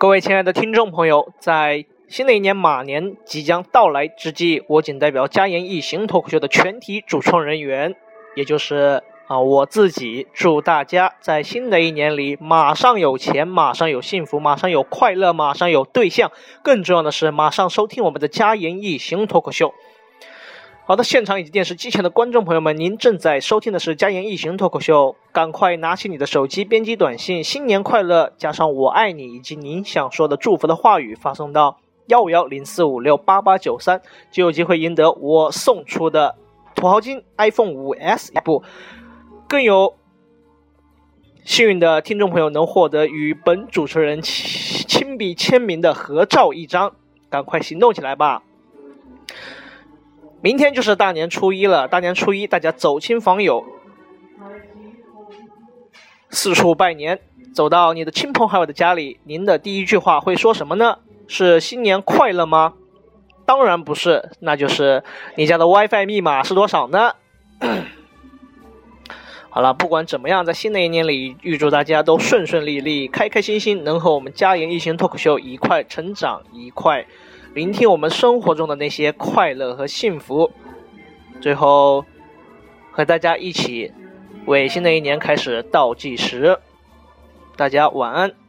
各位亲爱的听众朋友，在新的一年马年即将到来之际，我仅代表嘉言一行脱口秀的全体主创人员，也就是啊我自己，祝大家在新的一年里马上有钱，马上有幸福，马上有快乐，马上有对象，更重要的是马上收听我们的嘉言一行脱口秀。好的，现场以及电视机前的观众朋友们，您正在收听的是《家言一行脱口秀》，赶快拿起你的手机，编辑短信“新年快乐”加上“我爱你”以及您想说的祝福的话语，发送到幺五幺零四五六八八九三，就有机会赢得我送出的土豪金 iPhone 五 S 一部，更有幸运的听众朋友能获得与本主持人亲笔签名的合照一张，赶快行动起来吧！明天就是大年初一了，大年初一大家走亲访友，四处拜年，走到你的亲朋好友的家里，您的第一句话会说什么呢？是新年快乐吗？当然不是，那就是你家的 WiFi 密码是多少呢？好了，不管怎么样，在新的一年里，预祝大家都顺顺利利、开开心心，能和我们家言一行脱口秀一块成长，一块。聆听我们生活中的那些快乐和幸福，最后和大家一起为新的一年开始倒计时。大家晚安。